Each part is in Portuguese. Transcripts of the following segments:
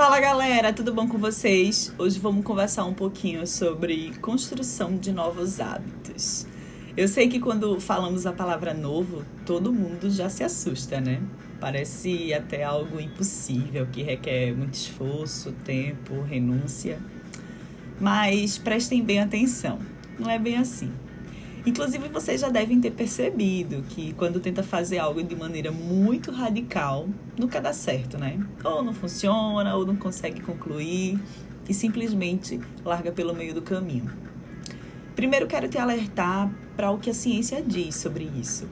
Fala galera, tudo bom com vocês? Hoje vamos conversar um pouquinho sobre construção de novos hábitos. Eu sei que quando falamos a palavra novo, todo mundo já se assusta, né? Parece até algo impossível, que requer muito esforço, tempo, renúncia. Mas prestem bem atenção, não é bem assim. Inclusive, vocês já devem ter percebido que quando tenta fazer algo de maneira muito radical, nunca dá certo, né? Ou não funciona, ou não consegue concluir e simplesmente larga pelo meio do caminho. Primeiro, quero te alertar para o que a ciência diz sobre isso.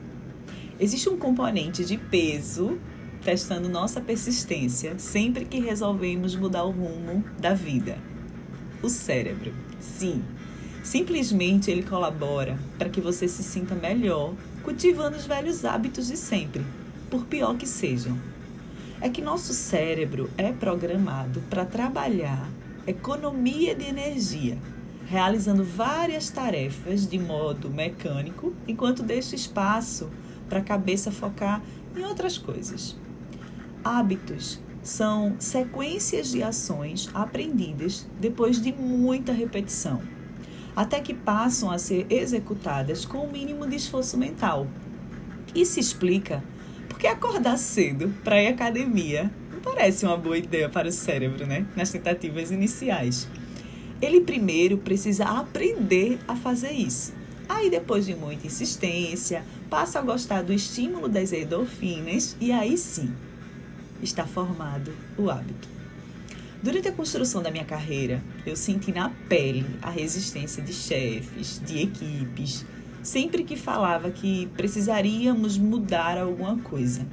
Existe um componente de peso testando nossa persistência sempre que resolvemos mudar o rumo da vida. O cérebro. Sim, Simplesmente ele colabora para que você se sinta melhor, cultivando os velhos hábitos de sempre, por pior que sejam. É que nosso cérebro é programado para trabalhar economia de energia, realizando várias tarefas de modo mecânico, enquanto deixa espaço para a cabeça focar em outras coisas. Hábitos são sequências de ações aprendidas depois de muita repetição até que passam a ser executadas com o mínimo de esforço mental. Isso explica porque acordar cedo para ir à academia não parece uma boa ideia para o cérebro, né? Nas tentativas iniciais. Ele primeiro precisa aprender a fazer isso. Aí, depois de muita insistência, passa a gostar do estímulo das endorfinas e aí sim está formado o hábito. Durante a construção da minha carreira, eu senti na pele a resistência de chefes, de equipes, sempre que falava que precisaríamos mudar alguma coisa.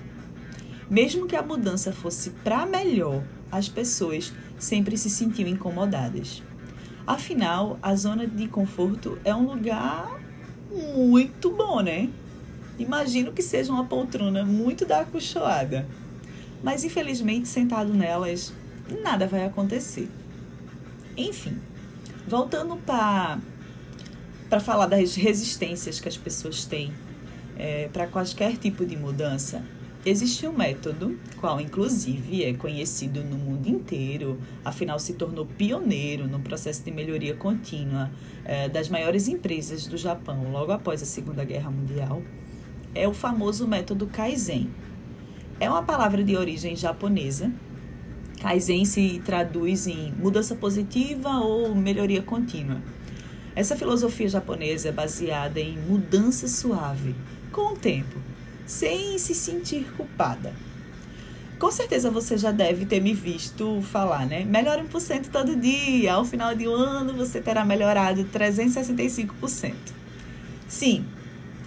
Mesmo que a mudança fosse para melhor, as pessoas sempre se sentiam incomodadas. Afinal, a zona de conforto é um lugar muito bom, né? Imagino que seja uma poltrona muito da acolchoada. Mas infelizmente, sentado nelas, nada vai acontecer. Enfim, voltando para falar das resistências que as pessoas têm é, para qualquer tipo de mudança, existe um método, qual inclusive é conhecido no mundo inteiro, afinal se tornou pioneiro no processo de melhoria contínua é, das maiores empresas do Japão logo após a Segunda Guerra Mundial, é o famoso método Kaizen. É uma palavra de origem japonesa Kaizen se traduz em mudança positiva ou melhoria contínua. Essa filosofia japonesa é baseada em mudança suave, com o tempo, sem se sentir culpada. Com certeza você já deve ter me visto falar, né? Melhora 1% todo dia. Ao final de um ano você terá melhorado 365%. Sim,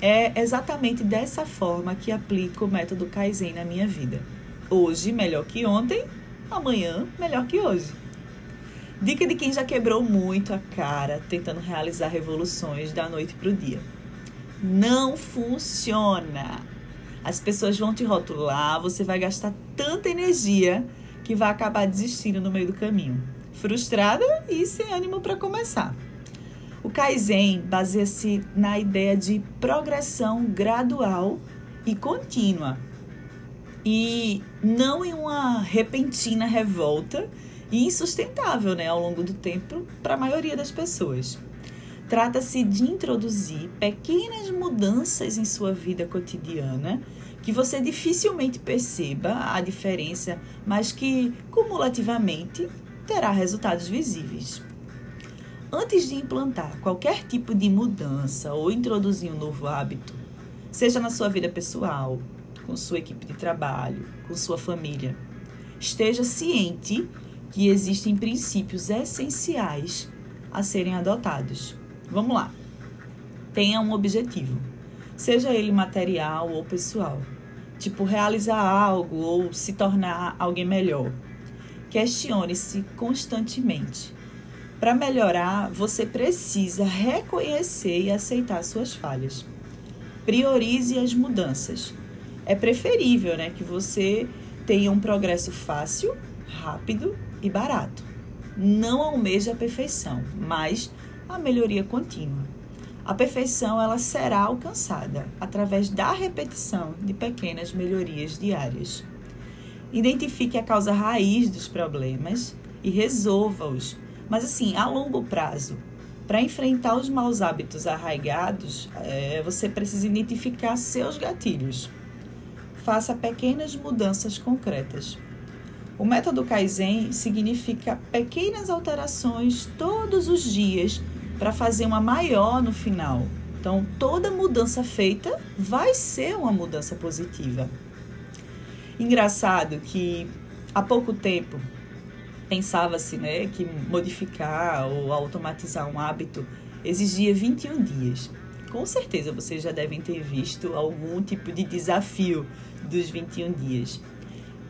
é exatamente dessa forma que aplico o método Kaizen na minha vida. Hoje, melhor que ontem, amanhã melhor que hoje. Dica de quem já quebrou muito a cara tentando realizar revoluções da noite para o dia. Não funciona. As pessoas vão te rotular, você vai gastar tanta energia que vai acabar desistindo no meio do caminho. Frustrada e sem ânimo para começar. O Kaizen baseia-se na ideia de progressão gradual e contínua e não em uma repentina revolta e insustentável né, ao longo do tempo para a maioria das pessoas. Trata-se de introduzir pequenas mudanças em sua vida cotidiana que você dificilmente perceba a diferença, mas que cumulativamente terá resultados visíveis. Antes de implantar qualquer tipo de mudança ou introduzir um novo hábito, seja na sua vida pessoal, com sua equipe de trabalho, com sua família. Esteja ciente que existem princípios essenciais a serem adotados. Vamos lá. Tenha um objetivo, seja ele material ou pessoal, tipo realizar algo ou se tornar alguém melhor. Questione-se constantemente. Para melhorar, você precisa reconhecer e aceitar suas falhas. Priorize as mudanças é preferível né, que você tenha um progresso fácil, rápido e barato. Não almeje a perfeição, mas a melhoria contínua. A perfeição ela será alcançada através da repetição de pequenas melhorias diárias. Identifique a causa raiz dos problemas e resolva-os, mas assim, a longo prazo. Para enfrentar os maus hábitos arraigados, é, você precisa identificar seus gatilhos. Faça pequenas mudanças concretas. O método Kaizen significa pequenas alterações todos os dias para fazer uma maior no final. Então, toda mudança feita vai ser uma mudança positiva. Engraçado que há pouco tempo pensava-se né, que modificar ou automatizar um hábito exigia 21 dias. Com certeza vocês já devem ter visto algum tipo de desafio dos 21 dias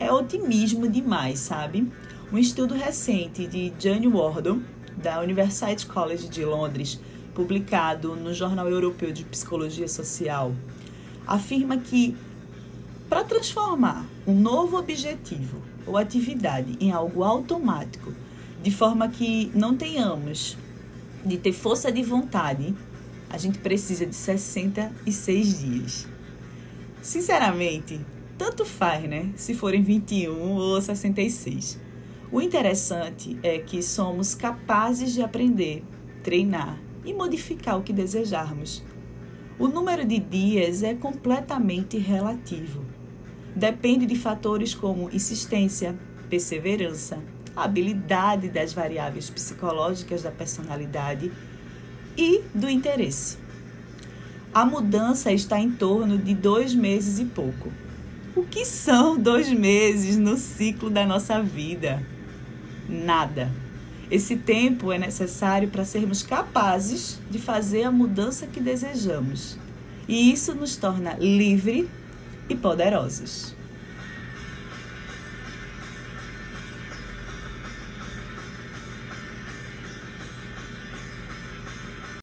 é otimismo demais, sabe? Um estudo recente de Jane Wardon, da University College de Londres, publicado no Jornal Europeu de Psicologia Social, afirma que para transformar um novo objetivo ou atividade em algo automático, de forma que não tenhamos de ter força de vontade, a gente precisa de 66 dias. Sinceramente, tanto faz, né? Se forem 21 ou 66. O interessante é que somos capazes de aprender, treinar e modificar o que desejarmos. O número de dias é completamente relativo. Depende de fatores como insistência, perseverança, habilidade das variáveis psicológicas da personalidade e do interesse. A mudança está em torno de dois meses e pouco. O que são dois meses no ciclo da nossa vida? Nada. Esse tempo é necessário para sermos capazes de fazer a mudança que desejamos. E isso nos torna livres e poderosos.